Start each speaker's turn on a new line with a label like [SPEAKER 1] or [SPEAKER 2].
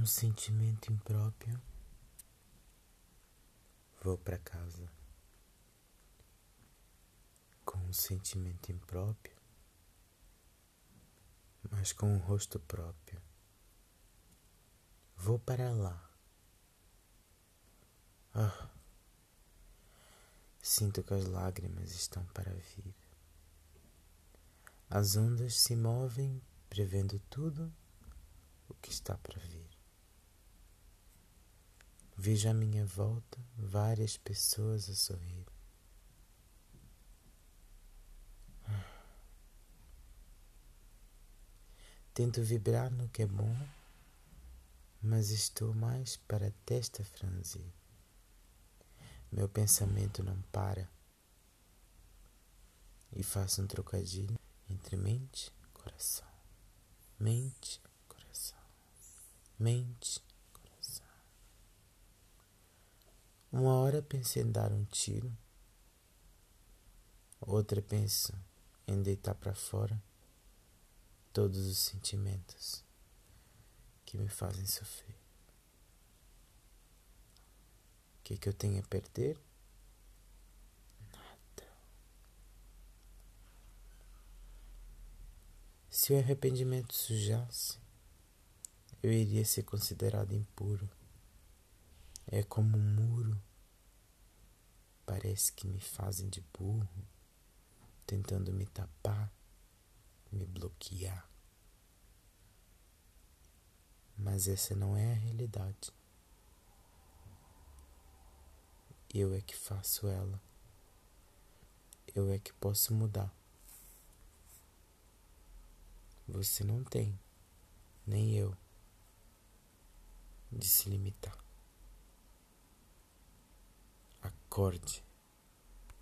[SPEAKER 1] um sentimento impróprio, vou para casa. Com um sentimento impróprio, mas com um rosto próprio, vou para lá. Ah, sinto que as lágrimas estão para vir. As ondas se movem prevendo tudo o que está para vir. Vejo à minha volta várias pessoas a sorrir. Tento vibrar no que é bom, mas estou mais para a testa franzir. Meu pensamento não para e faço um trocadilho entre mente e coração. Mente, coração. Mente, Uma hora penso em dar um tiro, outra penso em deitar para fora todos os sentimentos que me fazem sofrer. O que, que eu tenho a perder? Nada. Se o arrependimento sujasse, eu iria ser considerado impuro. É como um muro. Parece que me fazem de burro, tentando me tapar, me bloquear. Mas essa não é a realidade. Eu é que faço ela. Eu é que posso mudar. Você não tem, nem eu, de se limitar. Discord